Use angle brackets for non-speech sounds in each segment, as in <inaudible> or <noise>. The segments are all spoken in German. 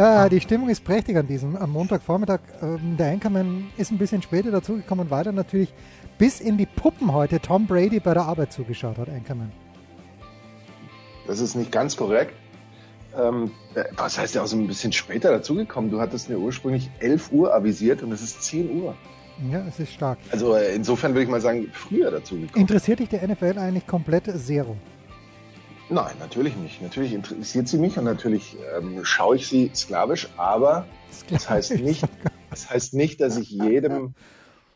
Äh, die Stimmung ist prächtig an diesem am Montagvormittag. Ähm, der Anchorman ist ein bisschen später dazugekommen, weil er natürlich bis in die Puppen heute Tom Brady bei der Arbeit zugeschaut hat, Anchorman. Das ist nicht ganz korrekt. Ähm, äh, was heißt ja auch so ein bisschen später dazugekommen? Du hattest mir ursprünglich 11 Uhr avisiert und es ist 10 Uhr. Ja, es ist stark. Also äh, insofern würde ich mal sagen, früher dazugekommen. Interessiert dich der NFL eigentlich komplett zero? Nein, natürlich nicht. Natürlich interessiert sie mich und natürlich ähm, schaue ich sie sklavisch, aber das heißt nicht, das heißt nicht, dass ich jedem,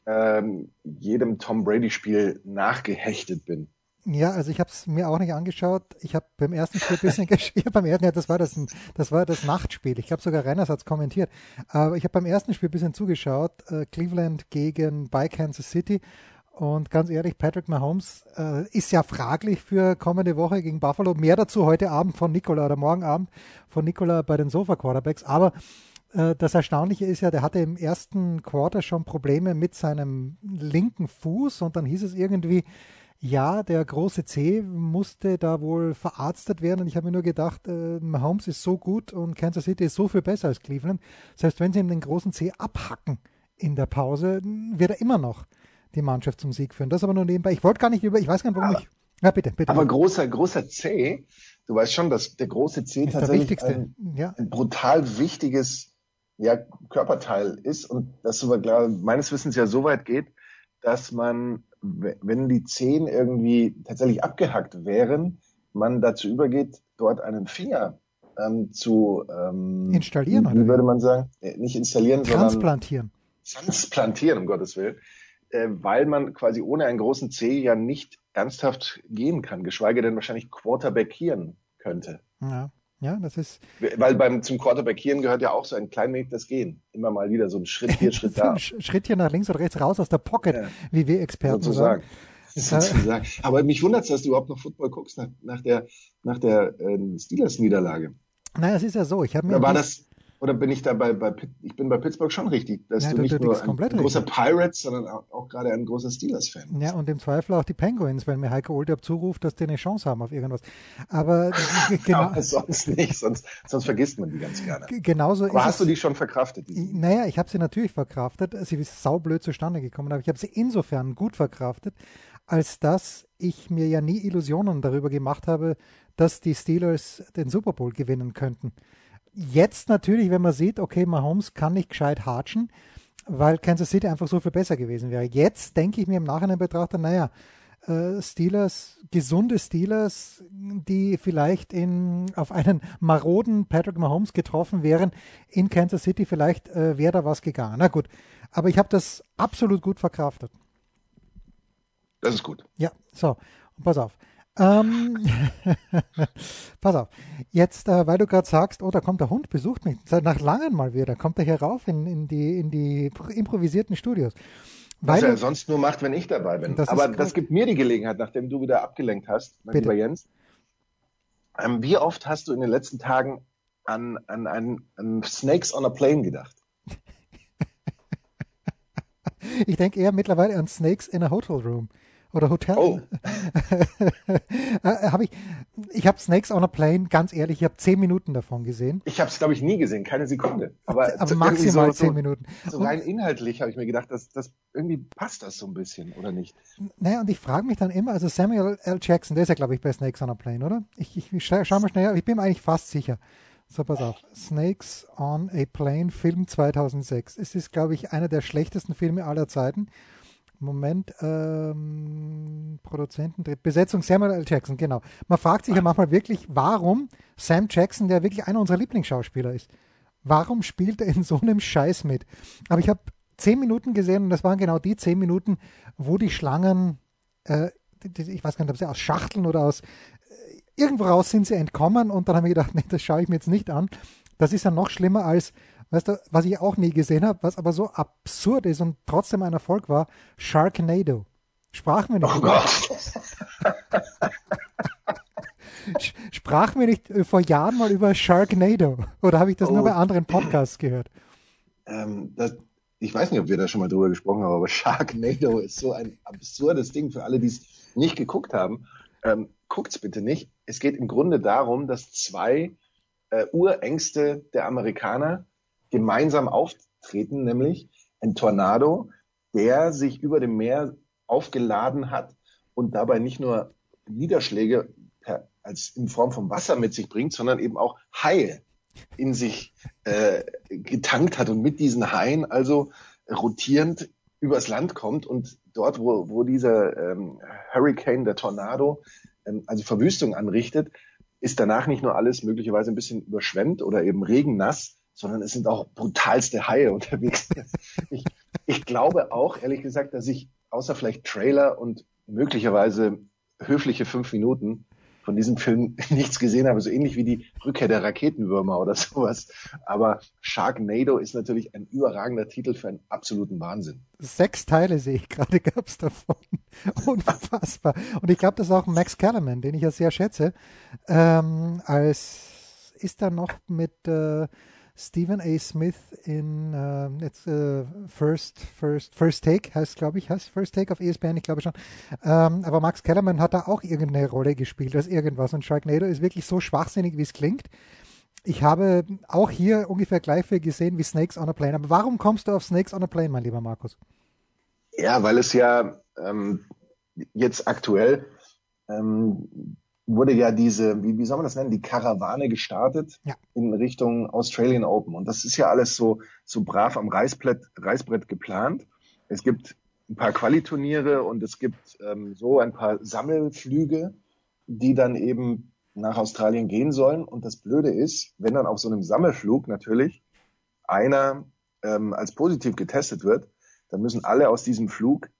ähm, jedem Tom Brady-Spiel nachgehechtet bin. Ja, also ich habe es mir auch nicht angeschaut. Ich habe beim ersten Spiel ein bisschen <laughs> gespielt. beim ersten, ja, das war das, das war das Nachtspiel. Ich glaube sogar Reiners hat kommentiert. Aber ich habe beim ersten Spiel ein bisschen zugeschaut. Äh, Cleveland gegen bei Kansas City und ganz ehrlich, Patrick Mahomes äh, ist ja fraglich für kommende Woche gegen Buffalo. Mehr dazu heute Abend von Nicola oder morgen Abend von Nicola bei den Sofa Quarterbacks. Aber äh, das Erstaunliche ist ja, der hatte im ersten Quarter schon Probleme mit seinem linken Fuß und dann hieß es irgendwie, ja, der große C musste da wohl verarztet werden. Und ich habe mir nur gedacht, äh, Mahomes ist so gut und Kansas City ist so viel besser als Cleveland. Selbst wenn sie ihm den großen C abhacken in der Pause, wird er immer noch die Mannschaft zum Sieg führen. Das aber nur nebenbei. Ich wollte gar nicht über, ich weiß gar nicht, warum aber, ich. Ja, bitte, bitte. Aber großer, großer C, du weißt schon, dass der große C ist tatsächlich ein, ja. ein, brutal wichtiges ja, Körperteil ist und das sogar klar, meines Wissens ja so weit geht, dass man, wenn die Zehen irgendwie tatsächlich abgehackt wären, man dazu übergeht, dort einen Finger ähm, zu ähm, installieren, wie, wie würde man sagen? Äh, nicht installieren, transplantieren. sondern transplantieren, um Gottes Willen äh, weil man quasi ohne einen großen C ja nicht ernsthaft gehen kann, geschweige denn wahrscheinlich Quarterbackieren könnte. Ja. Ja, das ist. Weil beim zum Quarterbackieren gehört ja auch so ein klein wenig das Gehen. Immer mal wieder so ein Schritt hier, <laughs> Schritt da. Schritt hier nach links oder rechts raus aus der Pocket, ja. wie wir Experten Sozusagen. sagen. Sozusagen. Aber mich wundert es, dass du überhaupt noch Football guckst nach, nach der, nach der äh, Steelers-Niederlage. Naja, es ist ja so. Ich habe mir. Da war das, oder bin ich da bei, bei ich bin bei Pittsburgh schon richtig, dass ja, du, du nicht nur ein, ein großer Pirates, sondern auch, auch, gerade ein großer Steelers-Fan bist. Ja, und im Zweifel auch die Penguins, wenn mir Heiko Olderb zuruft, dass die eine Chance haben auf irgendwas. Aber <laughs> genau. Aber sonst nicht, sonst, sonst vergisst man die ganz gerne. Genauso aber hast du die schon verkraftet? Naja, ich habe sie natürlich verkraftet. Sie ist saublöd zustande gekommen, aber ich habe sie insofern gut verkraftet, als dass ich mir ja nie Illusionen darüber gemacht habe, dass die Steelers den Super Bowl gewinnen könnten jetzt natürlich, wenn man sieht, okay, Mahomes kann nicht gescheit hatschen, weil Kansas City einfach so viel besser gewesen wäre. Jetzt denke ich mir im Nachhinein betrachte, naja, äh, Steelers, gesunde Steelers, die vielleicht in, auf einen maroden Patrick Mahomes getroffen wären in Kansas City, vielleicht äh, wäre da was gegangen. Na gut, aber ich habe das absolut gut verkraftet. Das ist gut. Ja, so, und pass auf. Ähm, <laughs> pass auf. Jetzt, äh, weil du gerade sagst, oh, da kommt der Hund, besucht mich. Seit nach langem mal wieder. Kommt er hier rauf in, in, die, in die improvisierten Studios. Was weil er sonst nur macht, wenn ich dabei bin. Das Aber das gibt mir die Gelegenheit, nachdem du wieder abgelenkt hast, mein Bitte. lieber Jens. Ähm, wie oft hast du in den letzten Tagen an, an, an, an Snakes on a Plane gedacht? <laughs> ich denke eher mittlerweile an Snakes in a Hotel Room oder Hotel. Oh. <laughs> äh, hab ich ich habe Snakes on a Plane, ganz ehrlich, ich habe zehn Minuten davon gesehen. Ich habe es, glaube ich, nie gesehen, keine Sekunde. Aber, Aber maximal so, zehn Minuten. So rein inhaltlich habe ich mir gedacht, dass das irgendwie passt das so ein bisschen, oder nicht? Naja, und ich frage mich dann immer, also Samuel L. Jackson, der ist ja, glaube ich, bei Snakes on a Plane, oder? Ich, ich, ich schaue mal schnell, ich bin mir eigentlich fast sicher. So, pass auf. Snakes on a Plane, Film 2006. Es ist, glaube ich, einer der schlechtesten Filme aller Zeiten. Moment, ähm, Produzenten, Besetzung Samuel L. Jackson, genau. Man fragt sich ja manchmal wirklich, warum Sam Jackson, der wirklich einer unserer Lieblingsschauspieler ist, warum spielt er in so einem Scheiß mit? Aber ich habe zehn Minuten gesehen und das waren genau die zehn Minuten, wo die Schlangen, äh, ich weiß gar nicht, ob sie aus Schachteln oder aus, äh, irgendwo raus sind sie entkommen und dann habe ich gedacht, <laughs> nee, das schaue ich mir jetzt nicht an. Das ist ja noch schlimmer als Weißt du, was ich auch nie gesehen habe, was aber so absurd ist und trotzdem ein Erfolg war, Sharknado. Sprachen wir nicht. Oh Gott. Sprachen wir nicht vor Jahren mal über Sharknado? Oder habe ich das oh. nur bei anderen Podcasts gehört? Ähm, das, ich weiß nicht, ob wir da schon mal drüber gesprochen haben, aber Sharknado <laughs> ist so ein absurdes Ding für alle, die es nicht geguckt haben. Ähm, guckt's bitte nicht. Es geht im Grunde darum, dass zwei äh, Urängste der Amerikaner gemeinsam auftreten, nämlich ein Tornado, der sich über dem Meer aufgeladen hat und dabei nicht nur Niederschläge per, als in Form von Wasser mit sich bringt, sondern eben auch Haie in sich äh, getankt hat und mit diesen Haien also rotierend übers Land kommt und dort, wo, wo dieser ähm, Hurricane, der Tornado, ähm, also Verwüstung anrichtet, ist danach nicht nur alles möglicherweise ein bisschen überschwemmt oder eben regennass, sondern es sind auch brutalste Haie <laughs> unterwegs. ich, ich glaube auch, ehrlich gesagt, dass ich außer vielleicht Trailer und möglicherweise höfliche fünf Minuten von diesem Film <laughs> nichts gesehen habe, so ähnlich wie die Rückkehr der Raketenwürmer oder sowas. Aber Sharknado ist natürlich ein überragender Titel für einen absoluten Wahnsinn. Sechs Teile sehe ich gerade, <laughs> gab es davon. Unfassbar. Und ich glaube, das ist auch Max Kellerman, den ich ja sehr schätze, ähm, als ist da noch mit äh, Stephen A. Smith in äh, jetzt, äh, First, First, First Take, heißt glaube ich, heißt First Take auf ESPN, ich glaube schon. Ähm, aber Max Kellerman hat da auch irgendeine Rolle gespielt als irgendwas und Sharknado ist wirklich so schwachsinnig, wie es klingt. Ich habe auch hier ungefähr gleich viel gesehen wie Snakes on a Plane. Aber warum kommst du auf Snakes on a Plane, mein lieber Markus? Ja, weil es ja ähm, jetzt aktuell ähm, wurde ja diese, wie, wie soll man das nennen, die Karawane gestartet ja. in Richtung Australian Open. Und das ist ja alles so, so brav am Reißbrett, Reißbrett geplant. Es gibt ein paar Qualiturniere und es gibt ähm, so ein paar Sammelflüge, die dann eben nach Australien gehen sollen. Und das Blöde ist, wenn dann auf so einem Sammelflug natürlich einer ähm, als positiv getestet wird, dann müssen alle aus diesem Flug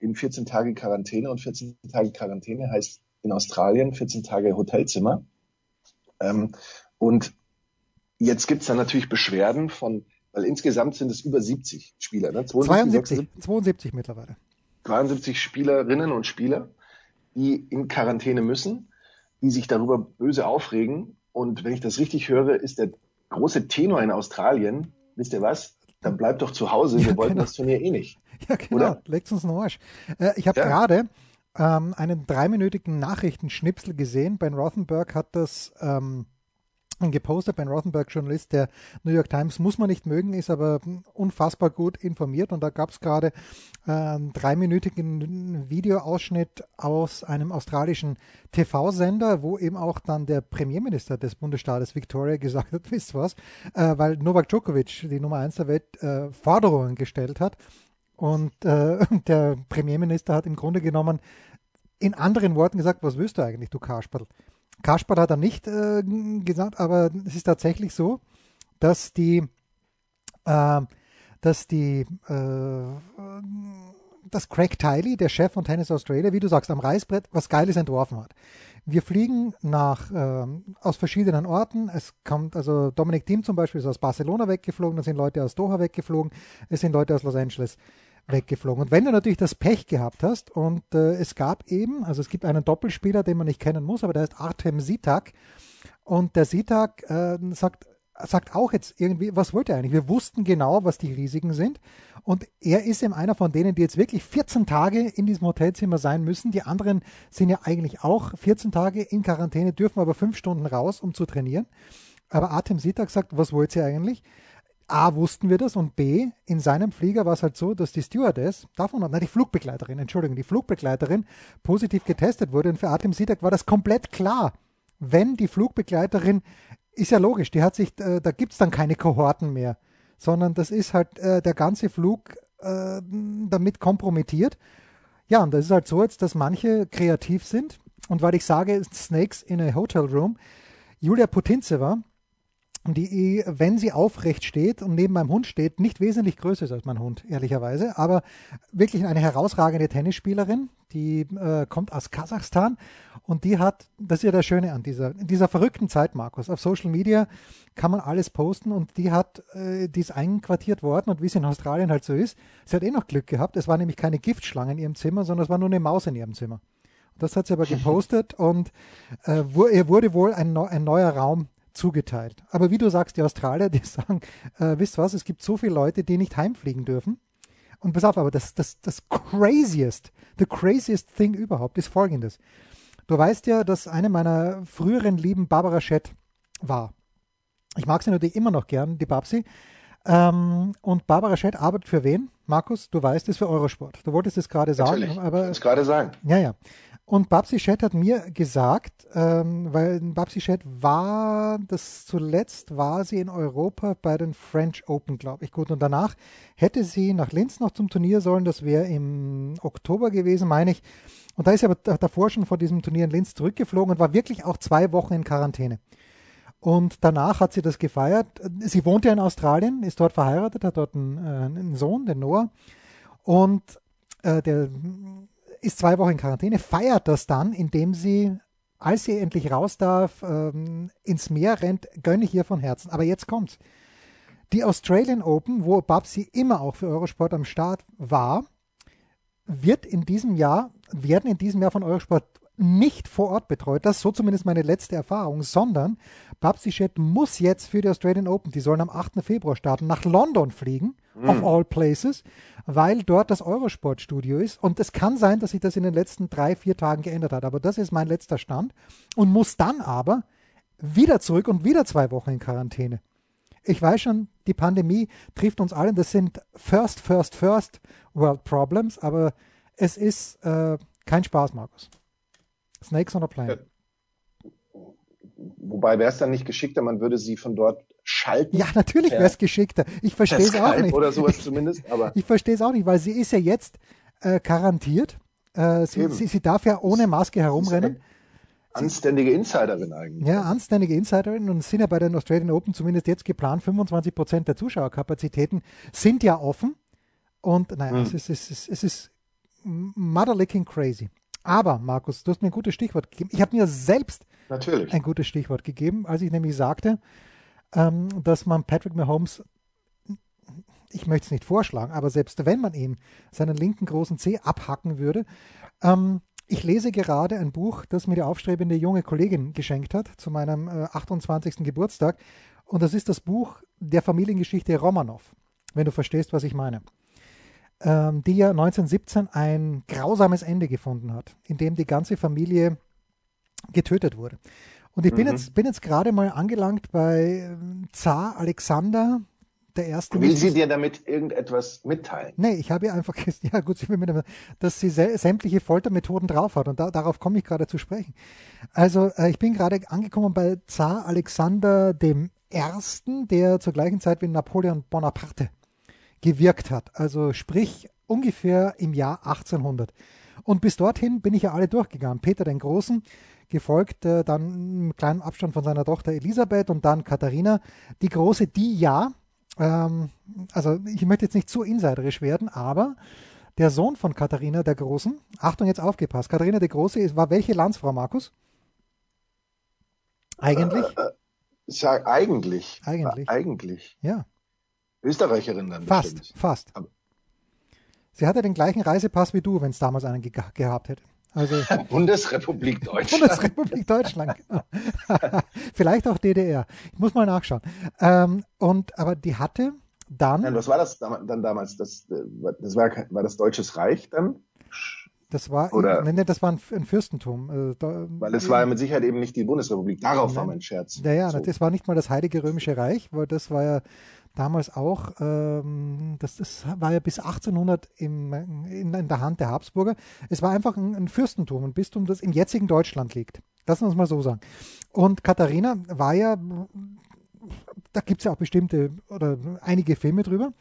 in 14 Tage Quarantäne und 14 Tage Quarantäne heißt in Australien, 14 Tage Hotelzimmer. Ähm, und jetzt gibt's dann natürlich Beschwerden von, weil insgesamt sind es über 70 Spieler. Ne? 72, 72, 72 mittlerweile. 72 Spielerinnen und Spieler, die in Quarantäne müssen, die sich darüber böse aufregen. Und wenn ich das richtig höre, ist der große Tenor in Australien, wisst ihr was? Dann bleibt doch zu Hause, wir ja, wollten genau. das Turnier eh nicht. Ja, genau, legt uns den Arsch. Äh, ich habe ja. gerade ähm, einen dreiminütigen Nachrichtenschnipsel gesehen. Ben Rothenberg hat das ähm, gepostet. Ben Rothenberg, Journalist der New York Times, muss man nicht mögen, ist aber unfassbar gut informiert. Und da gab es gerade einen dreiminütigen Videoausschnitt aus einem australischen TV-Sender, wo eben auch dann der Premierminister des Bundesstaates Victoria gesagt hat, <laughs> wisst was, äh, weil Novak Djokovic, die Nummer 1 der Welt, äh, Forderungen gestellt hat und äh, <laughs> der Premierminister hat im Grunde genommen in anderen Worten gesagt, was willst du eigentlich, du Kasperl? Kasperl hat er nicht äh, gesagt, aber es ist tatsächlich so, dass die, äh, dass die, äh, dass Craig Tiley, der Chef von Tennis Australia, wie du sagst, am Reißbrett was Geiles entworfen hat. Wir fliegen nach, äh, aus verschiedenen Orten. Es kommt, also Dominik Thiem zum Beispiel ist aus Barcelona weggeflogen, da sind Leute aus Doha weggeflogen, es sind Leute aus Los Angeles weggeflogen. Und wenn du natürlich das Pech gehabt hast und äh, es gab eben, also es gibt einen Doppelspieler, den man nicht kennen muss, aber der heißt Artem Sitak und der Sitak äh, sagt, sagt auch jetzt irgendwie, was wollte er eigentlich? Wir wussten genau, was die Risiken sind. Und er ist eben einer von denen, die jetzt wirklich 14 Tage in diesem Hotelzimmer sein müssen. Die anderen sind ja eigentlich auch 14 Tage in Quarantäne, dürfen aber fünf Stunden raus, um zu trainieren. Aber Artem Sitak sagt, was wollt ihr eigentlich? A, wussten wir das und B, in seinem Flieger war es halt so, dass die Stewardess, davon, nein, die Flugbegleiterin, Entschuldigung, die Flugbegleiterin positiv getestet wurde und für Artem Sidak war das komplett klar. Wenn die Flugbegleiterin, ist ja logisch, die hat sich, äh, da gibt's dann keine Kohorten mehr, sondern das ist halt äh, der ganze Flug äh, damit kompromittiert. Ja, und das ist halt so jetzt, dass manche kreativ sind und weil ich sage, Snakes in a Hotel Room, Julia Putintseva, die, wenn sie aufrecht steht und neben meinem Hund steht, nicht wesentlich größer ist als mein Hund, ehrlicherweise, aber wirklich eine herausragende Tennisspielerin, die äh, kommt aus Kasachstan und die hat, das ist ja das Schöne an dieser, in dieser verrückten Zeit, Markus, auf Social Media kann man alles posten und die hat, äh, die ist einquartiert worden und wie es in Australien halt so ist, sie hat eh noch Glück gehabt, es war nämlich keine Giftschlange in ihrem Zimmer, sondern es war nur eine Maus in ihrem Zimmer. Das hat sie aber <laughs> gepostet und äh, ihr wurde wohl ein, ein neuer Raum zugeteilt. Aber wie du sagst, die Australier, die <laughs> sagen, äh, wisst was, es gibt so viele Leute, die nicht heimfliegen dürfen. Und pass auf, aber das, das, das craziest, the craziest thing überhaupt ist folgendes. Du weißt ja, dass eine meiner früheren Lieben Barbara Schett war. Ich mag sie natürlich immer noch gern, die Babsi. Ähm, und Barbara Schett arbeitet für wen? Markus, du weißt es für Eurosport. Du wolltest es gerade sagen. Natürlich, aber es gerade sagen. Ja, ja. Und Babsi Chat hat mir gesagt, ähm, weil Babsi Chat war, das zuletzt war sie in Europa bei den French Open, glaube ich. Gut, und danach hätte sie nach Linz noch zum Turnier sollen, das wäre im Oktober gewesen, meine ich. Und da ist sie aber davor schon vor diesem Turnier in Linz zurückgeflogen und war wirklich auch zwei Wochen in Quarantäne. Und danach hat sie das gefeiert. Sie wohnt ja in Australien, ist dort verheiratet, hat dort einen, äh, einen Sohn, den Noah. Und äh, der ist zwei Wochen in Quarantäne, feiert das dann, indem sie, als sie endlich raus darf, ähm, ins Meer rennt, gönne ich ihr von Herzen. Aber jetzt kommt's. Die Australian Open, wo Babsi immer auch für Eurosport am Start war, wird in diesem Jahr, werden in diesem Jahr von Eurosport nicht vor Ort betreut. Das ist so zumindest meine letzte Erfahrung, sondern Babsi Chet muss jetzt für die Australian Open, die sollen am 8. Februar starten, nach London fliegen, mm. of all places, weil dort das Eurosport-Studio ist. Und es kann sein, dass sich das in den letzten drei, vier Tagen geändert hat. Aber das ist mein letzter Stand. Und muss dann aber wieder zurück und wieder zwei Wochen in Quarantäne. Ich weiß schon, die Pandemie trifft uns allen. Das sind First, First, First World Problems. Aber es ist äh, kein Spaß, Markus. Snakes on a Plane. Wobei wäre es dann nicht geschickter, man würde sie von dort schalten? Ja, natürlich wäre es geschickter. Ich verstehe es auch nicht. Oder sowas zumindest. Aber ich verstehe es auch nicht, weil sie ist ja jetzt äh, garantiert. Äh, sie, sie, sie, darf ja ohne Maske herumrennen. Anständige Insiderin eigentlich. Ja, anständige Insiderin und sind ja bei den Australian Open zumindest jetzt geplant, 25 Prozent der Zuschauerkapazitäten sind ja offen. Und naja, hm. es, ist, es, ist, es ist motherlicking crazy. Aber, Markus, du hast mir ein gutes Stichwort gegeben. Ich habe mir selbst Natürlich. ein gutes Stichwort gegeben, als ich nämlich sagte, ähm, dass man Patrick Mahomes, ich möchte es nicht vorschlagen, aber selbst wenn man ihm seinen linken großen C abhacken würde, ähm, ich lese gerade ein Buch, das mir die aufstrebende junge Kollegin geschenkt hat zu meinem äh, 28. Geburtstag. Und das ist das Buch der Familiengeschichte Romanov, wenn du verstehst, was ich meine ähm, die ja 1917 ein grausames Ende gefunden hat, in dem die ganze Familie getötet wurde. Und ich bin mhm. jetzt, bin jetzt gerade mal angelangt bei ähm, Zar Alexander der erste. Will sie dir damit irgendetwas mitteilen? Nee, ich habe ihr einfach <laughs> gesagt, ja gut, dass sie sämtliche Foltermethoden drauf hat und da, darauf komme ich gerade zu sprechen. Also äh, ich bin gerade angekommen bei Zar Alexander dem Ersten, der zur gleichen Zeit wie Napoleon Bonaparte gewirkt hat. Also sprich ungefähr im Jahr 1800. Und bis dorthin bin ich ja alle durchgegangen. Peter den Großen, gefolgt äh, dann im kleinen Abstand von seiner Tochter Elisabeth und dann Katharina. Die Große, die ja, ähm, also ich möchte jetzt nicht zu insiderisch werden, aber der Sohn von Katharina der Großen, Achtung, jetzt aufgepasst, Katharina der Große war welche Landsfrau, Markus? Eigentlich? Äh, äh, sag, eigentlich. Eigentlich. Eigentlich. Ja. Österreicherin dann Fast, bestimmt. fast. Aber Sie hatte den gleichen Reisepass wie du, wenn es damals einen ge gehabt hätte. Also <laughs> Bundesrepublik Deutschland. Bundesrepublik Deutschland. Genau. <laughs> Vielleicht auch DDR. Ich muss mal nachschauen. Ähm, und aber die hatte dann. Ja, was war das dann damals? Das, das war, war das Deutsches Reich dann? Das war, Oder, nee, das war ein, Fürstentum. Also da, weil es war ja mit Sicherheit eben nicht die Bundesrepublik. Darauf nein, war mein Scherz. Ja, ja, so. das war nicht mal das Heilige Römische Reich, weil das war ja damals auch, ähm, das, das war ja bis 1800 im, in, in, der Hand der Habsburger. Es war einfach ein, ein Fürstentum, ein Bistum, das im jetzigen Deutschland liegt. Lassen wir es mal so sagen. Und Katharina war ja, da gibt es ja auch bestimmte oder einige Filme drüber,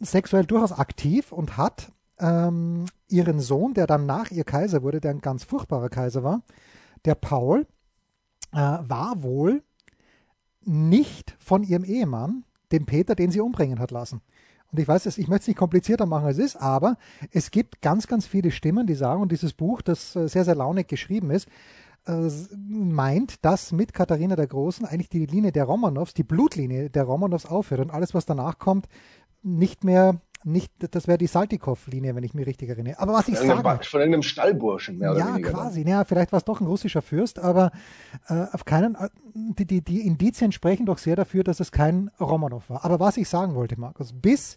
sexuell durchaus aktiv und hat ähm, ihren Sohn, der dann nach ihr Kaiser wurde, der ein ganz furchtbarer Kaiser war, der Paul, äh, war wohl nicht von ihrem Ehemann, dem Peter, den sie umbringen hat lassen. Und ich weiß, ich möchte es nicht komplizierter machen, als es ist, aber es gibt ganz, ganz viele Stimmen, die sagen, und dieses Buch, das äh, sehr, sehr launig geschrieben ist, äh, meint, dass mit Katharina der Großen eigentlich die Linie der Romanows, die Blutlinie der Romanows aufhört und alles, was danach kommt, nicht mehr nicht, das wäre die Saltikow-Linie, wenn ich mich richtig erinnere. Aber was ich sage. Von irgendeinem Stallburschen, mehr ja, oder weniger. Ja, quasi. Ja, vielleicht war es doch ein russischer Fürst, aber äh, auf keinen, äh, die, die, die Indizien sprechen doch sehr dafür, dass es kein Romanov war. Aber was ich sagen wollte, Markus, bis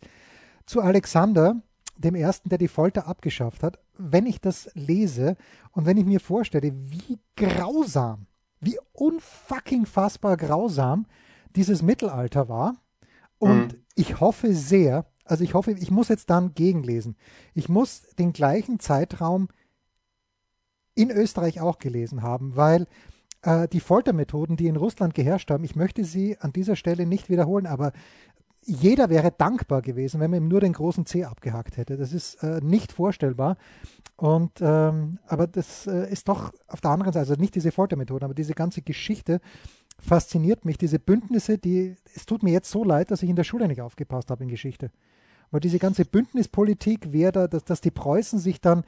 zu Alexander, dem ersten, der die Folter abgeschafft hat, wenn ich das lese und wenn ich mir vorstelle, wie grausam, wie unfucking fassbar grausam dieses Mittelalter war, und mhm. ich hoffe sehr, also ich hoffe, ich muss jetzt dann gegenlesen. Ich muss den gleichen Zeitraum in Österreich auch gelesen haben, weil äh, die Foltermethoden, die in Russland geherrscht haben, ich möchte sie an dieser Stelle nicht wiederholen, aber jeder wäre dankbar gewesen, wenn man ihm nur den großen C abgehakt hätte. Das ist äh, nicht vorstellbar. Und ähm, aber das äh, ist doch auf der anderen Seite, also nicht diese Foltermethoden, aber diese ganze Geschichte fasziniert mich. Diese Bündnisse, die es tut mir jetzt so leid, dass ich in der Schule nicht aufgepasst habe in Geschichte. Weil diese ganze Bündnispolitik wäre da, dass, dass die Preußen sich dann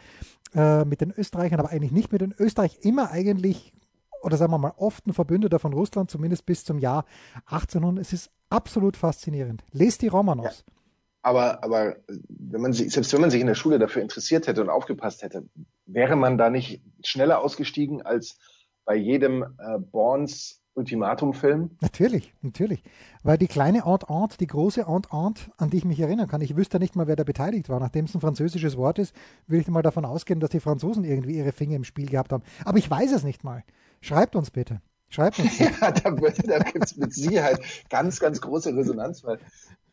äh, mit den Österreichern, aber eigentlich nicht mit den Österreich immer eigentlich, oder sagen wir mal, oft ein Verbündeter von Russland, zumindest bis zum Jahr 1800. Es ist absolut faszinierend. Lest die Romanovs. Ja. Aber, aber wenn man sich, selbst wenn man sich in der Schule dafür interessiert hätte und aufgepasst hätte, wäre man da nicht schneller ausgestiegen als bei jedem äh, Borns Ultimatum-Film? Natürlich, natürlich. Weil die kleine Art-Art, die große Art-Art, an die ich mich erinnern kann, ich wüsste nicht mal, wer da beteiligt war. Nachdem es ein französisches Wort ist, würde ich mal davon ausgehen, dass die Franzosen irgendwie ihre Finger im Spiel gehabt haben. Aber ich weiß es nicht mal. Schreibt uns bitte. Schreibt uns. Bitte. <laughs> ja, da, da gibt es mit Sicherheit ganz, ganz große Resonanz, weil,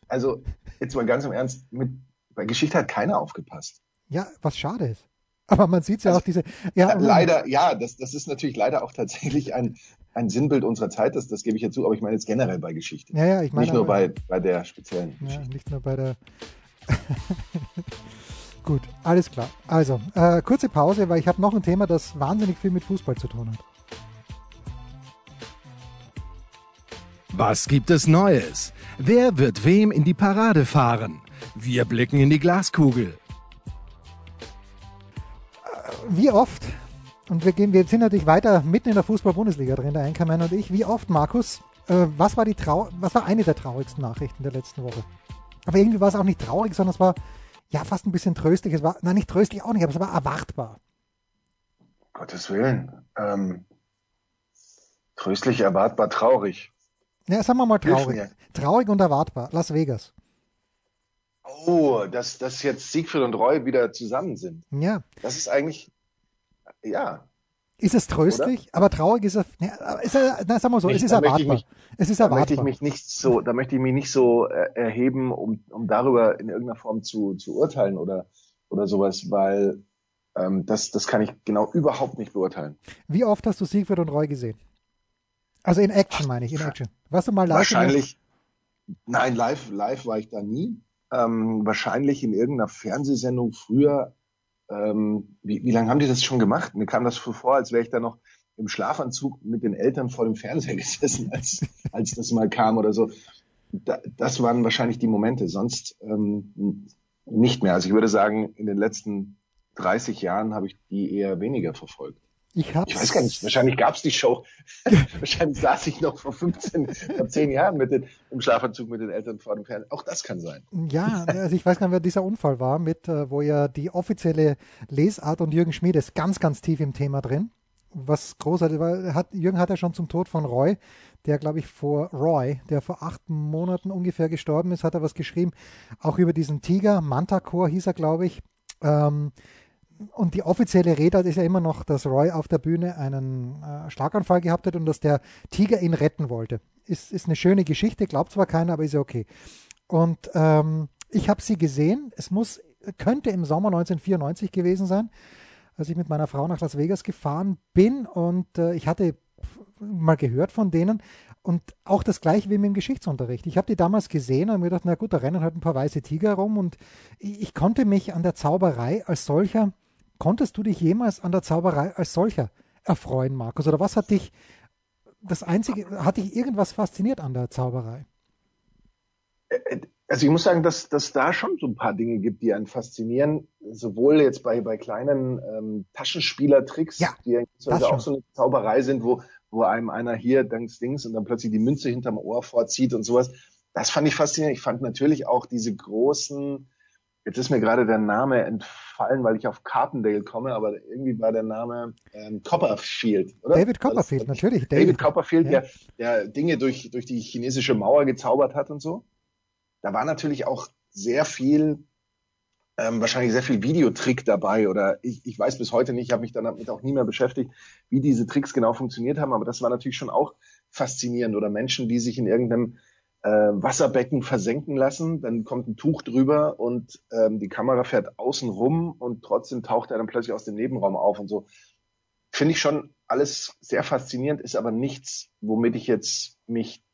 also, jetzt mal ganz im Ernst, mit, bei Geschichte hat keiner aufgepasst. Ja, was schade ist. Aber man sieht ja also, auch diese. Ja, leider, ja, das, das ist natürlich leider auch tatsächlich ein, ein Sinnbild unserer Zeit, das, das gebe ich ja zu, aber ich meine jetzt generell bei Geschichte. Ja, ja, ich meine. Nicht nur bei, bei der speziellen ja, Geschichte. Nicht nur bei der. <laughs> Gut, alles klar. Also, äh, kurze Pause, weil ich habe noch ein Thema, das wahnsinnig viel mit Fußball zu tun hat. Was gibt es Neues? Wer wird wem in die Parade fahren? Wir blicken in die Glaskugel. Wie oft und wir, gehen, wir sind natürlich weiter mitten in der Fußball-Bundesliga drin, der Einkermann und ich. Wie oft, Markus, äh, was, war die Trau was war eine der traurigsten Nachrichten der letzten Woche? Aber irgendwie war es auch nicht traurig, sondern es war ja fast ein bisschen tröstlich. Es war, nein, nicht tröstlich auch nicht, aber es war erwartbar. Gottes Willen. Ähm, tröstlich, erwartbar, traurig. Ja, sagen wir mal traurig. Traurig und erwartbar. Las Vegas. Oh, dass, dass jetzt Siegfried und Roy wieder zusammen sind. Ja. Das ist eigentlich ja. Ist es tröstlich, Oder? aber traurig ist es. Ja, ist er, na, sagen wir so, nicht, es ist erwartbar. Mich, es ist erwartbar. Da möchte ich mich nicht so, da möchte ich mich nicht so äh, erheben, um, um darüber in irgendeiner Form zu, zu urteilen oder, oder sowas, weil ähm, das, das kann ich genau überhaupt nicht beurteilen. Wie oft hast du Siegfried und Roy gesehen? Also in Action meine ich, in Action. Warst du mal live? Wahrscheinlich. Nein, live, live war ich da nie. Ähm, wahrscheinlich in irgendeiner Fernsehsendung früher ähm, wie, wie lange haben die das schon gemacht? Mir kam das vor, als wäre ich da noch im Schlafanzug mit den Eltern vor dem Fernseher <laughs> gesessen, als, als das mal kam oder so. Da, das waren wahrscheinlich die Momente, sonst ähm, nicht mehr. Also ich würde sagen, in den letzten 30 Jahren habe ich die eher weniger verfolgt. Ich, ich weiß gar nicht, wahrscheinlich gab es die Show. <laughs> wahrscheinlich saß ich noch vor 15, vor 10 Jahren mit den, im Schlafanzug mit den Eltern vor dem Fernseher. Auch das kann sein. Ja, also ich weiß gar nicht, wer dieser Unfall war, mit, äh, wo ja die offizielle Lesart und Jürgen Schmied ist ganz, ganz tief im Thema drin. Was großartig war, hat, Jürgen hat ja schon zum Tod von Roy, der glaube ich vor Roy, der vor acht Monaten ungefähr gestorben ist, hat er was geschrieben, auch über diesen Tiger, Mantacore hieß er glaube ich. Ähm, und die offizielle Rede ist ja immer noch, dass Roy auf der Bühne einen äh, Schlaganfall gehabt hat und dass der Tiger ihn retten wollte. Ist, ist eine schöne Geschichte, glaubt zwar keiner, aber ist ja okay. Und ähm, ich habe sie gesehen. Es muss, könnte im Sommer 1994 gewesen sein, als ich mit meiner Frau nach Las Vegas gefahren bin und äh, ich hatte mal gehört von denen und auch das gleiche wie mit dem Geschichtsunterricht. Ich habe die damals gesehen und mir gedacht, na gut, da rennen halt ein paar weiße Tiger rum und ich, ich konnte mich an der Zauberei als solcher Konntest du dich jemals an der Zauberei als solcher erfreuen, Markus? Oder was hat dich das Einzige, hat dich irgendwas fasziniert an der Zauberei? Also ich muss sagen, dass, dass da schon so ein paar Dinge gibt, die einen faszinieren. Sowohl jetzt bei, bei kleinen ähm, Taschenspielertricks, ja, die also auch so eine Zauberei sind, wo, wo einem einer hier Dings, Dings und dann plötzlich die Münze hinterm Ohr vorzieht und sowas. Das fand ich faszinierend. Ich fand natürlich auch diese großen, jetzt ist mir gerade der Name entfallen, weil ich auf Carpendale komme, aber irgendwie war der Name ähm, Copperfield, oder? David Copperfield, das, natürlich. David, David Copperfield, ja. der, der Dinge durch, durch die chinesische Mauer gezaubert hat und so da war natürlich auch sehr viel, ähm, wahrscheinlich sehr viel Videotrick dabei oder ich, ich weiß bis heute nicht, ich habe mich damit auch nie mehr beschäftigt, wie diese Tricks genau funktioniert haben, aber das war natürlich schon auch faszinierend oder Menschen, die sich in irgendeinem äh, Wasserbecken versenken lassen, dann kommt ein Tuch drüber und ähm, die Kamera fährt außen rum und trotzdem taucht er dann plötzlich aus dem Nebenraum auf und so. Finde ich schon alles sehr faszinierend, ist aber nichts, womit ich jetzt mich,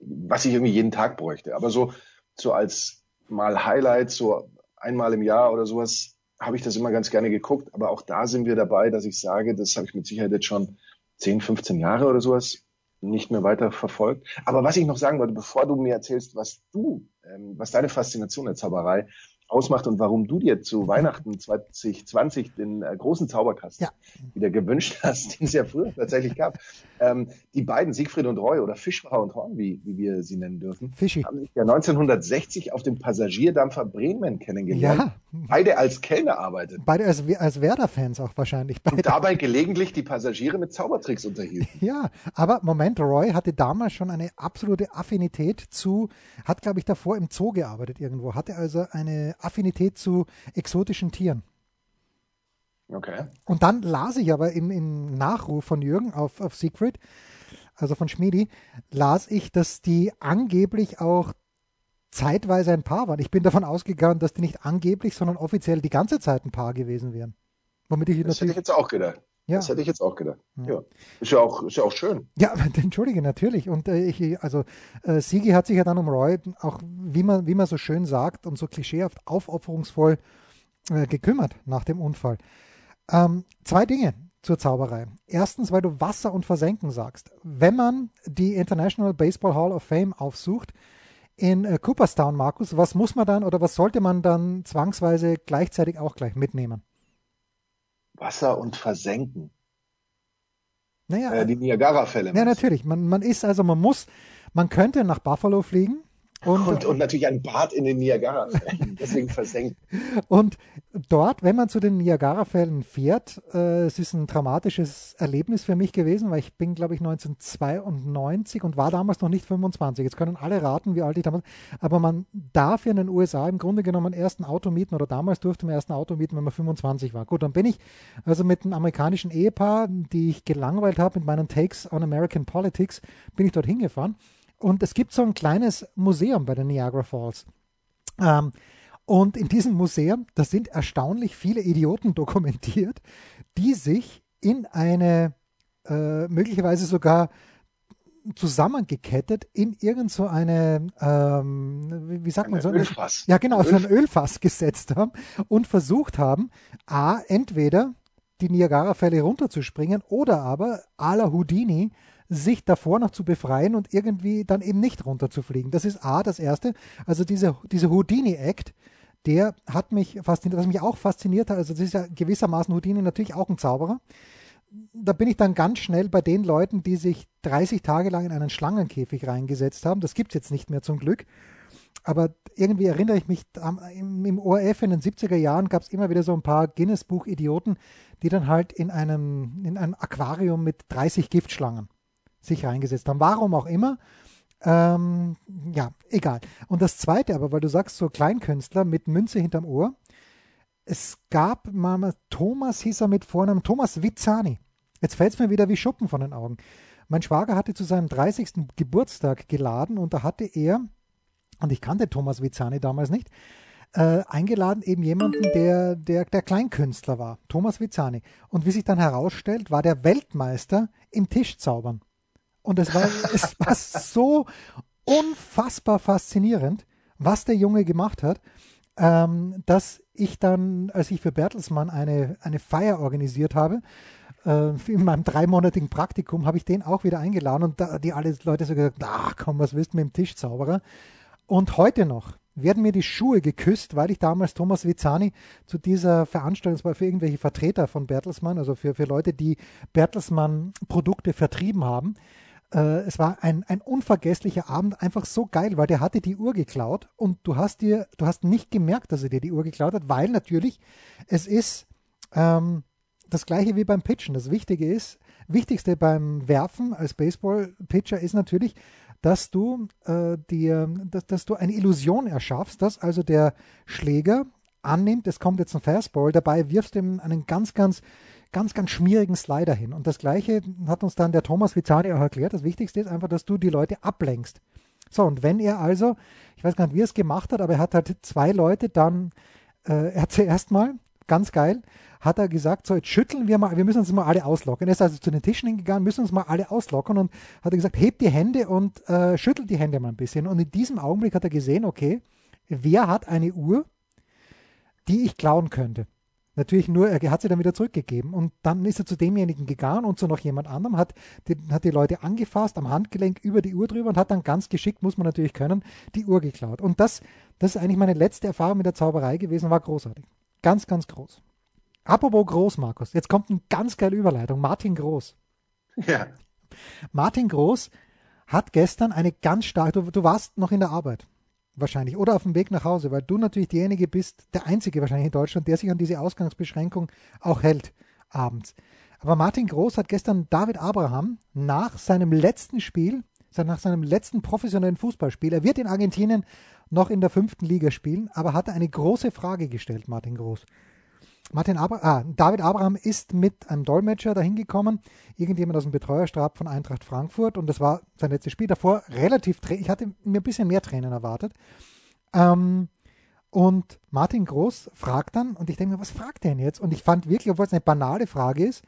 was ich irgendwie jeden Tag bräuchte. Aber so so als mal Highlight, so einmal im Jahr oder sowas, habe ich das immer ganz gerne geguckt. Aber auch da sind wir dabei, dass ich sage, das habe ich mit Sicherheit jetzt schon 10, 15 Jahre oder sowas nicht mehr weiter verfolgt. Aber was ich noch sagen wollte, bevor du mir erzählst, was du, ähm, was deine Faszination der Zauberei ausmacht und warum du dir zu Weihnachten 2020 den äh, großen Zauberkasten ja. wieder gewünscht hast, <laughs> den es ja früher tatsächlich gab. Ähm, die beiden, Siegfried und Roy oder Fischfrau und Horn, wie, wie wir sie nennen dürfen, Fischi. haben sich ja 1960 auf dem Passagierdampfer Bremen kennengelernt. Ja. Beide als Kellner arbeiteten. Beide als, als Werder-Fans auch wahrscheinlich. Beide. Und dabei gelegentlich die Passagiere mit Zaubertricks unterhielten. Ja, aber Moment, Roy hatte damals schon eine absolute Affinität zu, hat glaube ich davor im Zoo gearbeitet irgendwo, hatte also eine Affinität zu exotischen Tieren. Okay. Und dann las ich aber im, im Nachruf von Jürgen auf, auf Siegfried, also von Schmiedi, las ich, dass die angeblich auch zeitweise ein Paar waren. Ich bin davon ausgegangen, dass die nicht angeblich, sondern offiziell die ganze Zeit ein Paar gewesen wären. Womit ich das hätte ich jetzt auch gedacht. Ja. Das hätte ich jetzt auch gedacht. Ja. ja. Ist, ja auch, ist ja auch schön. Ja, <laughs> entschuldige, natürlich. Und äh, ich, also äh, Sigi hat sich ja dann um Roy auch, wie man, wie man so schön sagt und so klischeehaft aufopferungsvoll äh, gekümmert nach dem Unfall. Ähm, zwei Dinge zur Zauberei. Erstens, weil du Wasser und Versenken sagst. Wenn man die International Baseball Hall of Fame aufsucht, in äh, Cooperstown, Markus, was muss man dann oder was sollte man dann zwangsweise gleichzeitig auch gleich mitnehmen? Wasser und versenken. Naja, äh, die Niagara-Fälle. Ja, natürlich. Man, man ist also, man muss, man könnte nach Buffalo fliegen, und, und, und, natürlich ein Bad in den Niagara-Fällen, <laughs> deswegen versenkt. Und dort, wenn man zu den Niagara-Fällen fährt, äh, es ist ein dramatisches Erlebnis für mich gewesen, weil ich bin, glaube ich, 1992 und war damals noch nicht 25. Jetzt können alle raten, wie alt ich damals Aber man darf ja in den USA im Grunde genommen erst ein Auto mieten oder damals durfte man erst ein Auto mieten, wenn man 25 war. Gut, dann bin ich also mit einem amerikanischen Ehepaar, die ich gelangweilt habe mit meinen Takes on American Politics, bin ich dort hingefahren. Und es gibt so ein kleines Museum bei den Niagara Falls. Ähm, und in diesem Museum, da sind erstaunlich viele Idioten <laughs> dokumentiert, die sich in eine äh, möglicherweise sogar zusammengekettet in irgend so eine, ähm, wie sagt man so? Ölfass. Ja, genau, so ein Ölfass <laughs> gesetzt haben und versucht haben, A, entweder die Niagara-Fälle runterzuspringen oder aber à la Houdini sich davor noch zu befreien und irgendwie dann eben nicht runterzufliegen. Das ist A, das Erste. Also diese, diese Houdini-Act, der hat mich fasziniert, was mich auch fasziniert hat, also das ist ja gewissermaßen Houdini natürlich auch ein Zauberer. Da bin ich dann ganz schnell bei den Leuten, die sich 30 Tage lang in einen Schlangenkäfig reingesetzt haben. Das gibt es jetzt nicht mehr zum Glück. Aber irgendwie erinnere ich mich, im, ORF in den 70er Jahren gab es immer wieder so ein paar Guinness-Buch-Idioten, die dann halt in einem, in einem Aquarium mit 30 Giftschlangen sich reingesetzt haben. Warum auch immer. Ähm, ja, egal. Und das Zweite aber, weil du sagst, so Kleinkünstler mit Münze hinterm Ohr. Es gab mal, Thomas hieß er mit Vornamen, Thomas Vizzani. Jetzt fällt es mir wieder wie Schuppen von den Augen. Mein Schwager hatte zu seinem 30. Geburtstag geladen und da hatte er, und ich kannte Thomas Vizzani damals nicht, äh, eingeladen eben jemanden, der, der, der Kleinkünstler war, Thomas Vizzani. Und wie sich dann herausstellt, war der Weltmeister im Tischzaubern. Und es war, es war so unfassbar faszinierend, was der Junge gemacht hat, ähm, dass ich dann, als ich für Bertelsmann eine, eine Feier organisiert habe, äh, in meinem dreimonatigen Praktikum habe ich den auch wieder eingeladen und da, die alle Leute so gesagt, ach komm, was willst du mit dem Tischzauberer? Und heute noch werden mir die Schuhe geküsst, weil ich damals Thomas Vizani zu dieser Veranstaltung, war für irgendwelche Vertreter von Bertelsmann, also für, für Leute, die Bertelsmann Produkte vertrieben haben. Äh, es war ein, ein unvergesslicher Abend, einfach so geil, weil der hatte die Uhr geklaut und du hast dir, du hast nicht gemerkt, dass er dir die Uhr geklaut hat, weil natürlich es ist ähm, das gleiche wie beim Pitchen. Das Wichtige ist, Wichtigste beim Werfen als Baseball-Pitcher ist natürlich, dass du äh, dir, dass, dass du eine Illusion erschaffst, dass also der Schläger annimmt, es kommt jetzt ein Fastball, dabei wirfst du ihm einen ganz, ganz, ganz, ganz schmierigen Slider hin. Und das gleiche hat uns dann der Thomas Vizani auch erklärt. Das Wichtigste ist einfach, dass du die Leute ablenkst. So, und wenn er also, ich weiß gar nicht, wie er es gemacht hat, aber er hat halt zwei Leute dann, äh, er hat <laughs> zuerst mal, ganz geil, hat er gesagt, so jetzt schütteln wir mal, wir müssen uns mal alle auslocken. Er ist also zu den Tischen hingegangen, müssen uns mal alle auslocken und hat er gesagt, hebt die Hände und äh, schüttelt die Hände mal ein bisschen. Und in diesem Augenblick hat er gesehen, okay, wer hat eine Uhr, die ich klauen könnte? Natürlich nur, er hat sie dann wieder zurückgegeben. Und dann ist er zu demjenigen gegangen und zu noch jemand anderem, hat die, hat die Leute angefasst, am Handgelenk über die Uhr drüber und hat dann ganz geschickt, muss man natürlich können, die Uhr geklaut. Und das, das ist eigentlich meine letzte Erfahrung mit der Zauberei gewesen, war großartig. Ganz, ganz groß. Apropos Groß, Markus, jetzt kommt eine ganz geile Überleitung. Martin Groß. Ja. Martin Groß hat gestern eine ganz starke, du, du warst noch in der Arbeit wahrscheinlich oder auf dem Weg nach Hause, weil du natürlich derjenige bist, der einzige wahrscheinlich in Deutschland, der sich an diese Ausgangsbeschränkung auch hält abends. Aber Martin Groß hat gestern David Abraham nach seinem letzten Spiel, nach seinem letzten professionellen Fußballspiel, er wird in Argentinien noch in der fünften Liga spielen, aber hat eine große Frage gestellt, Martin Groß. Martin Abra ah, David Abraham ist mit einem Dolmetscher dahin gekommen, irgendjemand aus dem Betreuerstab von Eintracht Frankfurt und das war sein letztes Spiel. Davor relativ, ich hatte mir ein bisschen mehr Tränen erwartet. Ähm, und Martin Groß fragt dann, und ich denke mir, was fragt er denn jetzt? Und ich fand wirklich, obwohl es eine banale Frage ist,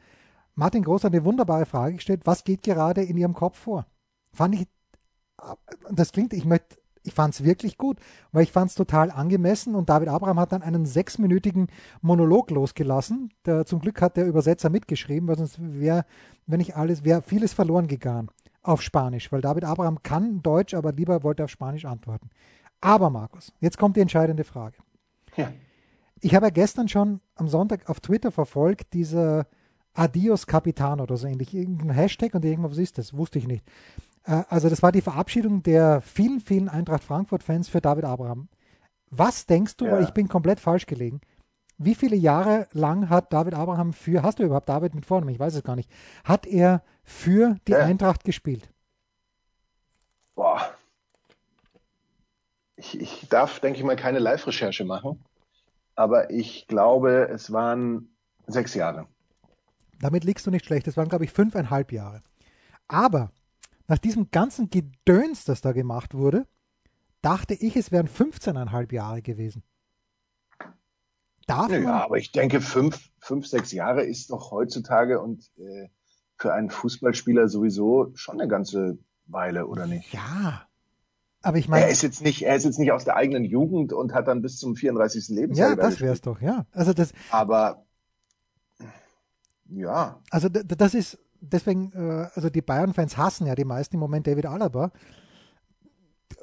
Martin Groß hat eine wunderbare Frage gestellt, was geht gerade in Ihrem Kopf vor? Fand ich, das klingt, ich möchte ich fand es wirklich gut, weil ich fand es total angemessen und David Abraham hat dann einen sechsminütigen Monolog losgelassen. Der, zum Glück hat der Übersetzer mitgeschrieben, weil sonst wäre, wenn ich alles, wäre vieles verloren gegangen auf Spanisch, weil David Abraham kann Deutsch, aber lieber wollte auf Spanisch antworten. Aber Markus, jetzt kommt die entscheidende Frage. Ja. Ich habe ja gestern schon am Sonntag auf Twitter verfolgt, dieser Adios Capitan oder so ähnlich, irgendein Hashtag und irgendwas ist das, wusste ich nicht. Äh, also das war die Verabschiedung der vielen, vielen Eintracht Frankfurt-Fans für David Abraham. Was denkst du, ja. weil ich bin komplett falsch gelegen, wie viele Jahre lang hat David Abraham für, hast du überhaupt David mit Vornamen, ich weiß es gar nicht, hat er für die ja. Eintracht gespielt? Boah. Ich, ich darf, denke ich mal, keine Live-Recherche machen, aber ich glaube, es waren sechs Jahre. Damit liegst du nicht schlecht, es waren, glaube ich, fünfeinhalb Jahre. Aber nach diesem ganzen Gedöns, das da gemacht wurde, dachte ich, es wären 15,5 Jahre gewesen. Darf ja, man? aber ich denke, fünf, fünf, sechs Jahre ist doch heutzutage und äh, für einen Fußballspieler sowieso schon eine ganze Weile, oder nicht? Ja. Aber ich meine. Er ist jetzt nicht, er ist jetzt nicht aus der eigenen Jugend und hat dann bis zum 34. Lebensjahr. Ja, das wäre es doch, ja. Also das. Aber ja. Also das ist, deswegen, äh, also die Bayern-Fans hassen ja die meisten im Moment David Alaba.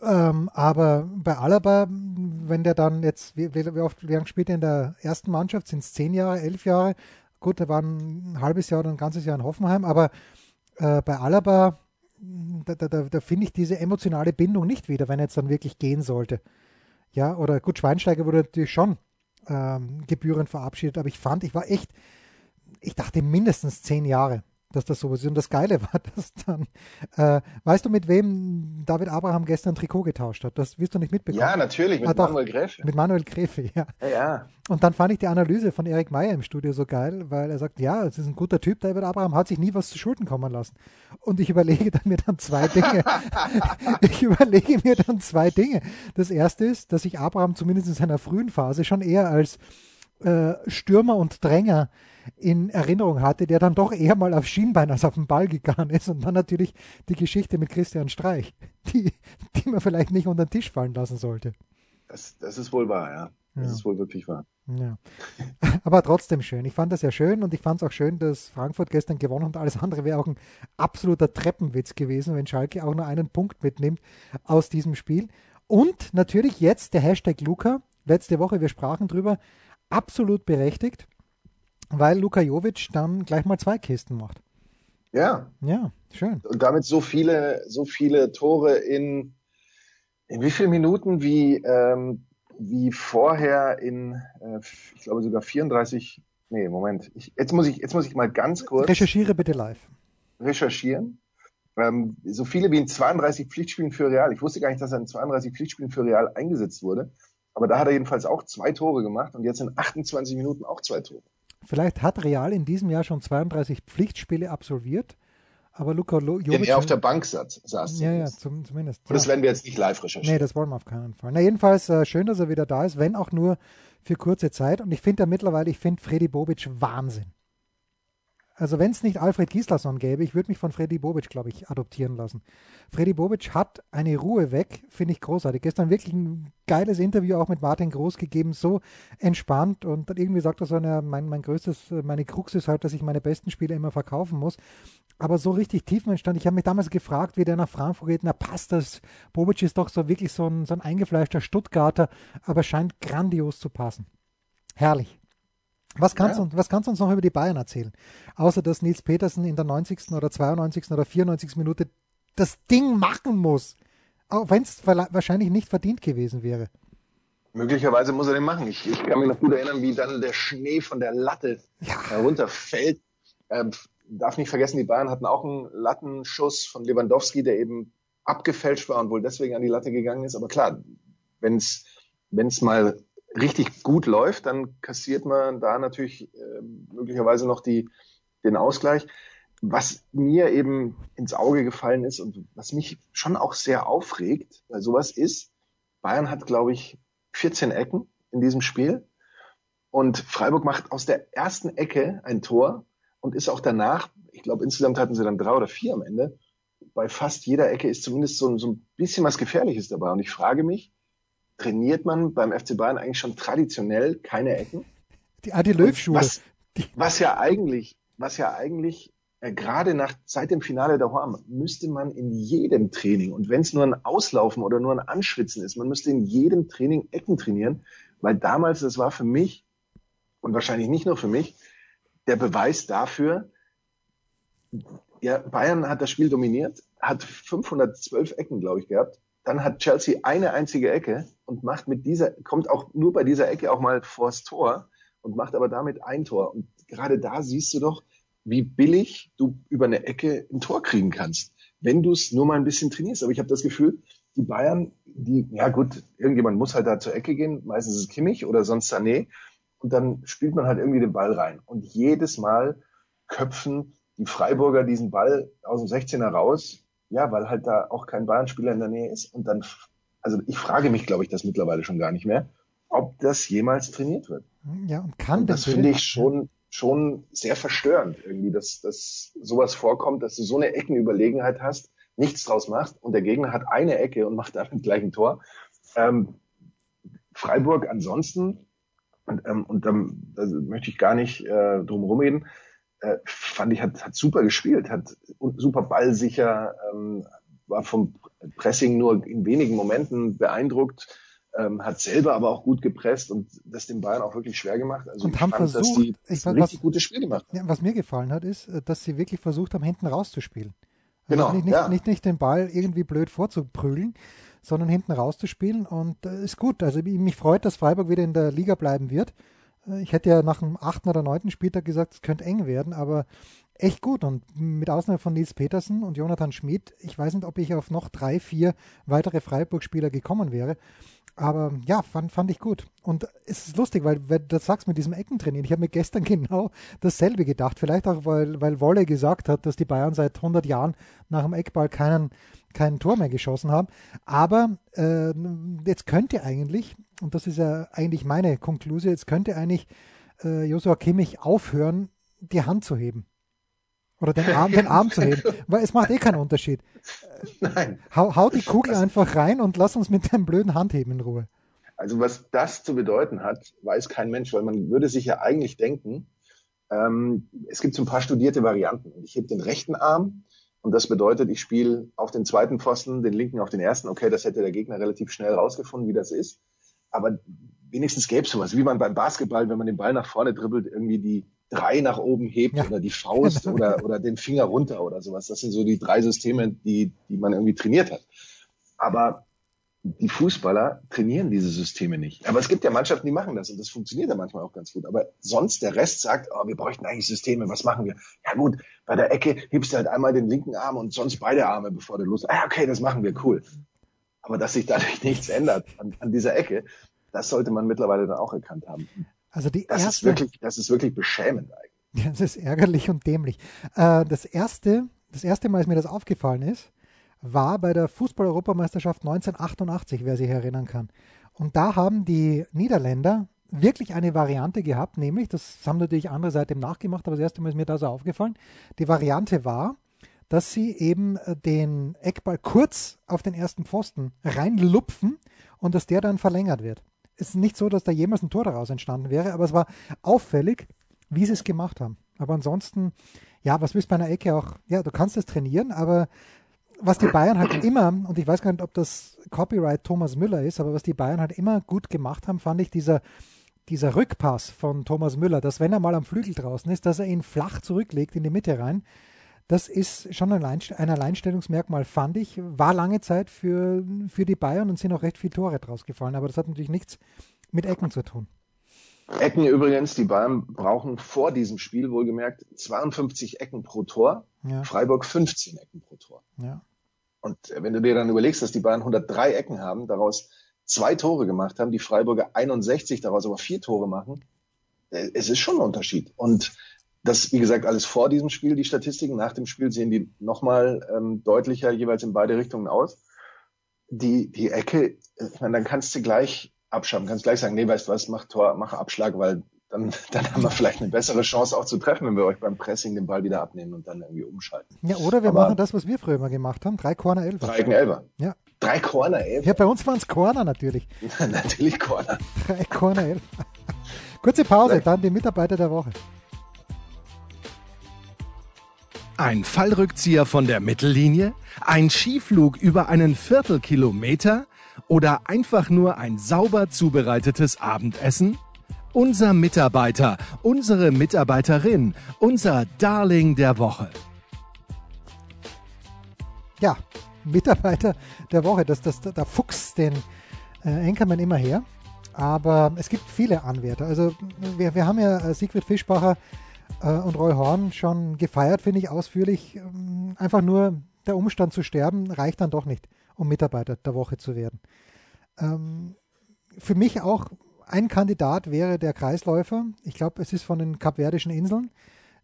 Ähm, aber bei Alaba, wenn der dann jetzt, wie, wie oft, wie lange spielt er in der ersten Mannschaft? Sind es zehn Jahre, elf Jahre? Gut, der war ein halbes Jahr oder ein ganzes Jahr in Hoffenheim, aber äh, bei Alaba, da, da, da, da finde ich diese emotionale Bindung nicht wieder, wenn er jetzt dann wirklich gehen sollte. Ja, oder gut, Schweinsteiger wurde natürlich schon ähm, gebührend verabschiedet, aber ich fand, ich war echt, ich dachte mindestens zehn Jahre dass das so ist. Und das Geile <laughs> war, dass dann, äh, weißt du, mit wem David Abraham gestern Trikot getauscht hat? Das wirst du nicht mitbekommen. Ja, natürlich, mit hat Manuel Gräfe. Mit Manuel Gräfe, ja. ja. ja. Und dann fand ich die Analyse von Erik Meyer im Studio so geil, weil er sagt, ja, es ist ein guter Typ, David Abraham hat sich nie was zu Schulden kommen lassen. Und ich überlege dann mir dann zwei Dinge. <laughs> ich überlege mir dann zwei Dinge. Das erste ist, dass ich Abraham zumindest in seiner frühen Phase schon eher als äh, Stürmer und Dränger in Erinnerung hatte, der dann doch eher mal auf Schienbein als auf den Ball gegangen ist. Und dann natürlich die Geschichte mit Christian Streich, die, die man vielleicht nicht unter den Tisch fallen lassen sollte. Das, das ist wohl wahr, ja. Das ja. ist wohl wirklich wahr. Ja. <laughs> Aber trotzdem schön. Ich fand das ja schön und ich fand es auch schön, dass Frankfurt gestern gewonnen hat. Alles andere wäre auch ein absoluter Treppenwitz gewesen, wenn Schalke auch nur einen Punkt mitnimmt aus diesem Spiel. Und natürlich jetzt der Hashtag Luca. Letzte Woche, wir sprachen drüber, absolut berechtigt, weil Luka Jovic dann gleich mal zwei Kisten macht. Ja. Ja, schön. Und damit so viele, so viele Tore in, in wie vielen Minuten wie, ähm, wie vorher in, äh, ich glaube sogar 34, nee, Moment, ich, jetzt muss ich, jetzt muss ich mal ganz kurz. Recherchiere bitte live. Recherchieren. Ähm, so viele wie in 32 Pflichtspielen für Real. Ich wusste gar nicht, dass er in 32 Pflichtspielen für Real eingesetzt wurde. Aber da hat er jedenfalls auch zwei Tore gemacht und jetzt in 28 Minuten auch zwei Tore. Vielleicht hat Real in diesem Jahr schon 32 Pflichtspiele absolviert, aber Luka Jovic... Wenn er auf der Bank saß. saß ja, ja, zum, zumindest. Und das ja. werden wir jetzt nicht live recherchieren. Nee, das wollen wir auf keinen Fall. Na, jedenfalls äh, schön, dass er wieder da ist, wenn auch nur für kurze Zeit. Und ich finde ja mittlerweile, ich finde Freddy Bobic Wahnsinn. Also wenn es nicht Alfred Gislason gäbe, ich würde mich von Freddy Bobic, glaube ich, adoptieren lassen. Freddy Bobic hat eine Ruhe weg, finde ich großartig. Gestern wirklich ein geiles Interview auch mit Martin Groß gegeben, so entspannt und dann irgendwie sagt er so, na, mein, mein größtes, meine Krux ist halt, dass ich meine besten Spiele immer verkaufen muss. Aber so richtig tiefenentspannt. Ich habe mich damals gefragt, wie der nach Frankfurt geht, na passt das? Bobic ist doch so wirklich so ein, so ein eingefleischter Stuttgarter, aber scheint grandios zu passen. Herrlich. Was kannst, ja. du, was kannst du uns noch über die Bayern erzählen? Außer dass Nils Petersen in der 90. oder 92. oder 94. Minute das Ding machen muss. Auch wenn es wahrscheinlich nicht verdient gewesen wäre. Möglicherweise muss er den machen. Ich, ich, kann mich noch gut erinnern, wie dann der Schnee von der Latte ja. herunterfällt. Ähm, darf nicht vergessen, die Bayern hatten auch einen Lattenschuss von Lewandowski, der eben abgefälscht war und wohl deswegen an die Latte gegangen ist. Aber klar, wenn es mal richtig gut läuft, dann kassiert man da natürlich äh, möglicherweise noch die, den Ausgleich. Was mir eben ins Auge gefallen ist und was mich schon auch sehr aufregt, weil sowas ist, Bayern hat, glaube ich, 14 Ecken in diesem Spiel und Freiburg macht aus der ersten Ecke ein Tor und ist auch danach, ich glaube insgesamt hatten sie dann drei oder vier am Ende, bei fast jeder Ecke ist zumindest so, so ein bisschen was Gefährliches dabei. Und ich frage mich, trainiert man beim FC Bayern eigentlich schon traditionell keine Ecken. Die Adi Löw-Schule. Was, was, ja eigentlich, was ja eigentlich äh, gerade nach seit dem Finale der Horm müsste man in jedem Training und wenn es nur ein Auslaufen oder nur ein Anschwitzen ist, man müsste in jedem Training Ecken trainieren, weil damals das war für mich und wahrscheinlich nicht nur für mich der Beweis dafür. Ja, Bayern hat das Spiel dominiert, hat 512 Ecken, glaube ich, gehabt dann hat Chelsea eine einzige Ecke und macht mit dieser, kommt auch nur bei dieser Ecke auch mal vors Tor und macht aber damit ein Tor. Und gerade da siehst du doch, wie billig du über eine Ecke ein Tor kriegen kannst, wenn du es nur mal ein bisschen trainierst. Aber ich habe das Gefühl, die Bayern, die, ja gut, irgendjemand muss halt da zur Ecke gehen, meistens ist es Kimmich oder sonst Sané, und dann spielt man halt irgendwie den Ball rein. Und jedes Mal köpfen die Freiburger diesen Ball aus dem 16er raus ja, weil halt da auch kein Bayern-Spieler in der Nähe ist. Und dann, also ich frage mich, glaube ich, das mittlerweile schon gar nicht mehr, ob das jemals trainiert wird. Ja, und kann und das finde ich schon, schon sehr verstörend irgendwie, dass, dass sowas vorkommt, dass du so eine Eckenüberlegenheit hast, nichts draus machst und der Gegner hat eine Ecke und macht damit gleich ein Tor. Ähm, Freiburg ansonsten, und, ähm, und dann also möchte ich gar nicht äh, drum rumreden, äh, fand ich, hat, hat super gespielt, hat super ballsicher, ähm, war vom Pressing nur in wenigen Momenten beeindruckt, ähm, hat selber aber auch gut gepresst und das den Bayern auch wirklich schwer gemacht. Also und ich haben fand, versucht, dass die ich, ein richtig was, gutes Spiel gemacht haben. Was mir gefallen hat, ist, äh, dass sie wirklich versucht haben, hinten rauszuspielen. Also genau, nicht, nicht, ja. nicht, nicht den Ball irgendwie blöd vorzuprügeln, sondern hinten rauszuspielen und äh, ist gut. Also mich freut, dass Freiburg wieder in der Liga bleiben wird. Ich hätte ja nach dem achten oder neunten Spieltag gesagt, es könnte eng werden, aber echt gut. Und mit Ausnahme von Nils Petersen und Jonathan Schmid, ich weiß nicht, ob ich auf noch drei, vier weitere Freiburg-Spieler gekommen wäre. Aber ja, fand, fand ich gut. Und es ist lustig, weil, weil du sagst mit diesem Eckentrainieren. Ich habe mir gestern <laughs> genau dasselbe gedacht. Vielleicht auch, weil, weil Wolle gesagt hat, dass die Bayern seit 100 Jahren nach dem Eckball keinen, kein Tor mehr geschossen haben. Aber äh, jetzt könnte eigentlich, und das ist ja eigentlich meine Konklusion, jetzt könnte eigentlich äh, Joshua Kimmich aufhören, die Hand zu heben. Oder den Arm, den Arm zu heben. Weil es macht eh keinen Unterschied. <laughs> Nein. Hau, hau die Kugel einfach rein und lass uns mit deinem blöden Handheben in Ruhe. Also was das zu bedeuten hat, weiß kein Mensch, weil man würde sich ja eigentlich denken, ähm, es gibt so ein paar studierte Varianten. Ich heb den rechten Arm und das bedeutet, ich spiele auf den zweiten Pfosten, den linken auf den ersten. Okay, das hätte der Gegner relativ schnell rausgefunden, wie das ist. Aber wenigstens gäbe es sowas, wie man beim Basketball, wenn man den Ball nach vorne dribbelt, irgendwie die drei nach oben hebt ja. oder die Faust <laughs> oder, oder den Finger runter oder sowas. Das sind so die drei Systeme, die, die man irgendwie trainiert hat. Aber die Fußballer trainieren diese Systeme nicht. Aber es gibt ja Mannschaften, die machen das und das funktioniert ja manchmal auch ganz gut. Aber sonst der Rest sagt, oh, wir bräuchten eigentlich Systeme, was machen wir? Ja gut, bei der Ecke hebst du halt einmal den linken Arm und sonst beide Arme, bevor du los. Ah, okay, das machen wir, cool. Aber dass sich dadurch <laughs> nichts ändert an, an dieser Ecke, das sollte man mittlerweile dann auch erkannt haben. Also die das erste, ist wirklich, das ist wirklich beschämend eigentlich. <laughs> Das ist ärgerlich und dämlich. Äh, das erste, das erste Mal, als mir das aufgefallen ist, war bei der Fußball-Europameisterschaft 1988, wer sich erinnern kann. Und da haben die Niederländer wirklich eine Variante gehabt, nämlich, das haben natürlich andere seitdem nachgemacht, aber das erste Mal ist mir da so aufgefallen, die Variante war, dass sie eben äh, den Eckball kurz auf den ersten Pfosten reinlupfen und dass der dann verlängert wird. Es ist nicht so, dass da jemals ein Tor daraus entstanden wäre, aber es war auffällig, wie sie es gemacht haben. Aber ansonsten, ja, was willst du bei einer Ecke auch? Ja, du kannst es trainieren, aber was die Bayern halt <clears throat> immer, und ich weiß gar nicht, ob das Copyright Thomas Müller ist, aber was die Bayern halt immer gut gemacht haben, fand ich dieser, dieser Rückpass von Thomas Müller, dass wenn er mal am Flügel draußen ist, dass er ihn flach zurücklegt in die Mitte rein. Das ist schon ein, ein Alleinstellungsmerkmal, fand ich. War lange Zeit für, für die Bayern und sind auch recht viele Tore draus gefallen, aber das hat natürlich nichts mit Ecken zu tun. Ecken übrigens, die Bayern brauchen vor diesem Spiel wohlgemerkt 52 Ecken pro Tor, ja. Freiburg 15 Ecken pro Tor. Ja. Und wenn du dir dann überlegst, dass die Bayern 103 Ecken haben, daraus zwei Tore gemacht haben, die Freiburger 61, daraus aber vier Tore machen, äh, es ist schon ein Unterschied. Und das, wie gesagt, alles vor diesem Spiel, die Statistiken. Nach dem Spiel sehen die nochmal ähm, deutlicher jeweils in beide Richtungen aus. Die, die Ecke, ich meine, dann kannst du gleich abschaffen, kannst gleich sagen, nee, weißt du was, mach Tor, mach Abschlag, weil dann, <laughs> dann haben wir vielleicht eine bessere Chance auch zu treffen, wenn wir euch beim Pressing den Ball wieder abnehmen und dann irgendwie umschalten. Ja, oder wir Aber machen das, was wir früher immer gemacht haben, drei Corner Elfer. Drei Elfer. Ja. Drei Corner Elfer. Ja, bei uns waren es Corner natürlich. <laughs> natürlich Corner. Drei Corner Elfer. Kurze Pause, dann die Mitarbeiter der Woche. Ein Fallrückzieher von der Mittellinie? Ein Skiflug über einen Viertelkilometer? Oder einfach nur ein sauber zubereitetes Abendessen? Unser Mitarbeiter, unsere Mitarbeiterin, unser Darling der Woche. Ja, Mitarbeiter der Woche, das, das, da Fuchs den äh, immer her. Aber es gibt viele Anwärter. Also wir, wir haben ja äh, Siegfried Fischbacher und Roy Horn schon gefeiert, finde ich, ausführlich. Ähm, einfach nur der Umstand zu sterben reicht dann doch nicht, um Mitarbeiter der Woche zu werden. Ähm, für mich auch ein Kandidat wäre der Kreisläufer. Ich glaube, es ist von den Kapverdischen Inseln,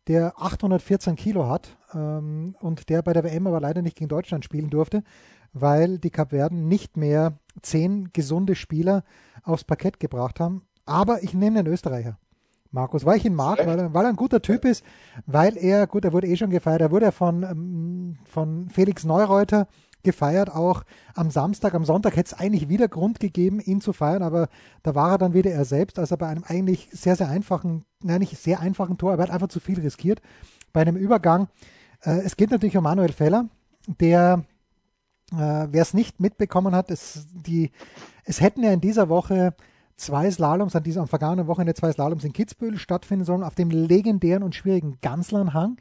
der 814 Kilo hat ähm, und der bei der WM aber leider nicht gegen Deutschland spielen durfte, weil die Kapverden nicht mehr zehn gesunde Spieler aufs Parkett gebracht haben. Aber ich nehme den Österreicher. Markus, weil ich ihn mag, weil er, weil er ein guter Typ ist, weil er, gut, er wurde eh schon gefeiert, er wurde von, ähm, von Felix Neureuter gefeiert, auch am Samstag, am Sonntag hätte es eigentlich wieder Grund gegeben, ihn zu feiern, aber da war er dann wieder er selbst, als er bei einem eigentlich sehr, sehr einfachen, nein, nicht sehr einfachen Tor, aber er hat einfach zu viel riskiert bei einem Übergang. Äh, es geht natürlich um Manuel Feller, der, äh, wer es nicht mitbekommen hat, es, die, es hätten ja in dieser Woche zwei Slaloms, an diesem am vergangenen Wochenende zwei Slaloms in Kitzbühel stattfinden sollen, auf dem legendären und schwierigen Ganzlernhang.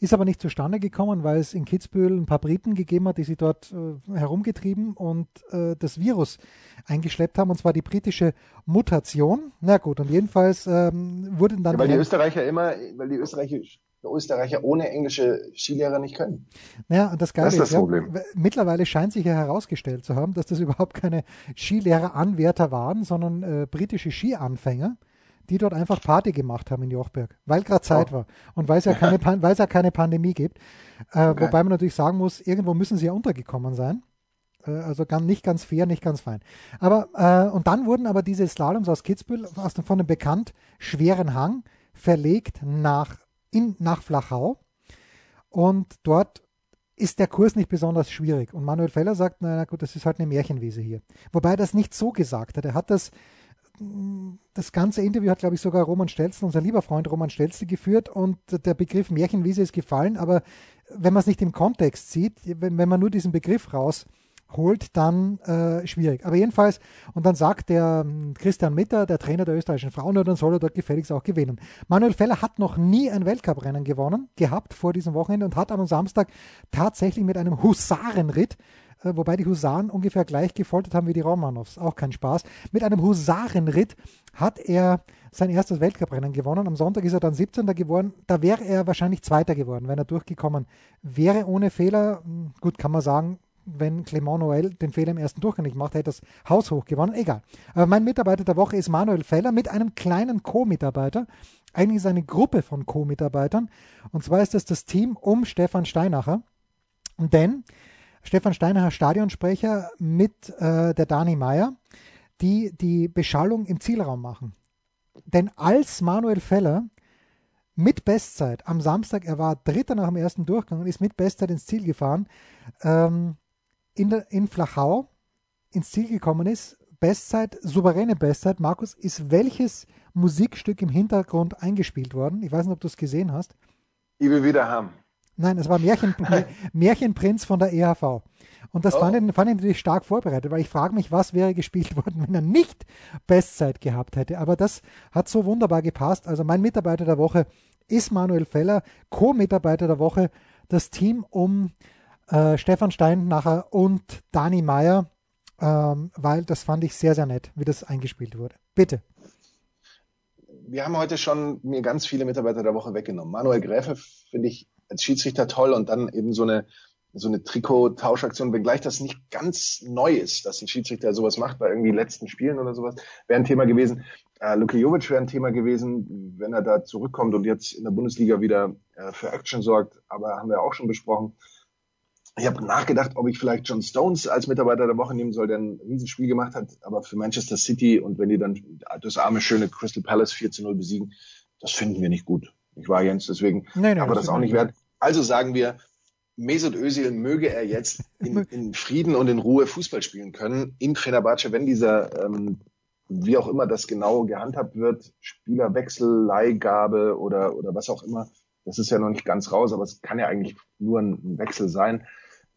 Ist aber nicht zustande gekommen, weil es in Kitzbühel ein paar Briten gegeben hat, die sich dort äh, herumgetrieben und äh, das Virus eingeschleppt haben, und zwar die britische Mutation. Na gut, und jedenfalls ähm, wurden dann. Ja, weil die Österreicher immer, weil die Österreicher Österreicher ohne englische Skilehrer nicht können. Ja, und das Geile das ist, das ist Problem. Ja, mittlerweile scheint sich ja herausgestellt zu haben, dass das überhaupt keine Skilehrer-Anwärter waren, sondern äh, britische Skianfänger, die dort einfach Party gemacht haben in Jochberg, weil gerade Zeit oh. war und weil es ja <laughs> keine, weil es ja keine Pandemie gibt. Äh, okay. Wobei man natürlich sagen muss, irgendwo müssen sie ja untergekommen sein. Äh, also ganz, nicht ganz fair, nicht ganz fein. Aber äh, und dann wurden aber diese Slaloms aus Kitzbühel aus dem, von einem bekannt schweren Hang verlegt nach in, nach Flachau. Und dort ist der Kurs nicht besonders schwierig. Und Manuel Feller sagt, na gut, das ist halt eine Märchenwiese hier. Wobei er das nicht so gesagt hat. Er hat das, das ganze Interview hat, glaube ich, sogar Roman Stelzl, unser lieber Freund Roman Stelzl, geführt und der Begriff Märchenwiese ist gefallen, aber wenn man es nicht im Kontext sieht, wenn, wenn man nur diesen Begriff raus holt, dann äh, schwierig. Aber jedenfalls, und dann sagt der ähm, Christian Mitter, der Trainer der österreichischen Frauen, dann soll er dort gefälligst auch gewinnen. Manuel Feller hat noch nie ein Weltcuprennen gewonnen, gehabt vor diesem Wochenende und hat am Samstag tatsächlich mit einem Husarenritt äh, wobei die Husaren ungefähr gleich gefoltert haben wie die Romanows. Auch kein Spaß. Mit einem Husarenritt hat er sein erstes Weltcuprennen gewonnen. Am Sonntag ist er dann 17. geworden. Da wäre er wahrscheinlich Zweiter geworden, wenn er durchgekommen wäre ohne Fehler. Hm, gut, kann man sagen, wenn Clement Noël den Fehler im ersten Durchgang nicht macht, hätte das Haus hoch gewonnen. Egal. Aber mein Mitarbeiter der Woche ist Manuel Feller mit einem kleinen Co-Mitarbeiter. Eigentlich ist eine Gruppe von Co-Mitarbeitern. Und zwar ist das das Team um Stefan Steinacher. Denn Stefan Steinacher Stadionsprecher mit äh, der Dani Meyer, die die Beschallung im Zielraum machen. Denn als Manuel Feller mit Bestzeit am Samstag, er war Dritter nach dem ersten Durchgang und ist mit Bestzeit ins Ziel gefahren, ähm, in, der, in Flachau ins Ziel gekommen ist, Bestzeit, souveräne Bestzeit. Markus, ist welches Musikstück im Hintergrund eingespielt worden? Ich weiß nicht, ob du es gesehen hast. Ich will wieder haben. Nein, es war Märchen, <laughs> Märchenprinz von der EHV. Und das oh. fand, ich, fand ich natürlich stark vorbereitet, weil ich frage mich, was wäre gespielt <laughs> worden, wenn er nicht Bestzeit gehabt hätte. Aber das hat so wunderbar gepasst. Also mein Mitarbeiter der Woche ist Manuel Feller, Co-Mitarbeiter der Woche, das Team um äh, Stefan Steinacher und Dani Meyer, ähm, weil das fand ich sehr, sehr nett, wie das eingespielt wurde. Bitte. Wir haben heute schon mir ganz viele Mitarbeiter der Woche weggenommen. Manuel Gräfe finde ich als Schiedsrichter toll und dann eben so eine so eine Trikot-Tauschaktion, wenngleich das nicht ganz neu ist, dass ein Schiedsrichter sowas macht bei irgendwie letzten Spielen oder sowas, wäre ein Thema gewesen. Äh, Luka Jovic wäre ein Thema gewesen, wenn er da zurückkommt und jetzt in der Bundesliga wieder äh, für Action sorgt. Aber haben wir auch schon besprochen. Ich habe nachgedacht, ob ich vielleicht John Stones als Mitarbeiter der Woche nehmen soll, der ein Riesenspiel gemacht hat, aber für Manchester City und wenn die dann das arme, schöne Crystal Palace 4 zu 0 besiegen, das finden wir nicht gut. Ich war Jens, deswegen nee, nee, aber das, das auch nicht wert. Also sagen wir, Mesut Özil möge er jetzt <laughs> in, in, Frieden und in Ruhe Fußball spielen können in Fenerbahce, wenn dieser, ähm, wie auch immer das genau gehandhabt wird, Spielerwechsel, Leihgabe oder, oder was auch immer, das ist ja noch nicht ganz raus, aber es kann ja eigentlich nur ein, Wechsel sein,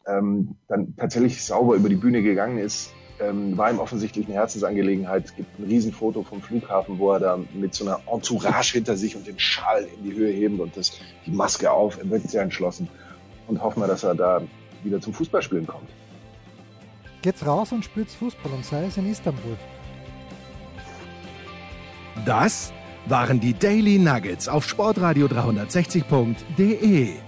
ähm, dann tatsächlich sauber über die Bühne gegangen ist, ähm, war ihm offensichtlich eine Herzensangelegenheit. Es gibt ein Riesenfoto vom Flughafen, wo er da mit so einer Entourage hinter sich und den Schal in die Höhe hebt und das, die Maske auf. Er wirkt sehr entschlossen und hoffen wir, dass er da wieder zum Fußballspielen kommt. Geht's raus und spielt Fußball und sei es in Istanbul. Das waren die Daily Nuggets auf sportradio 360.de.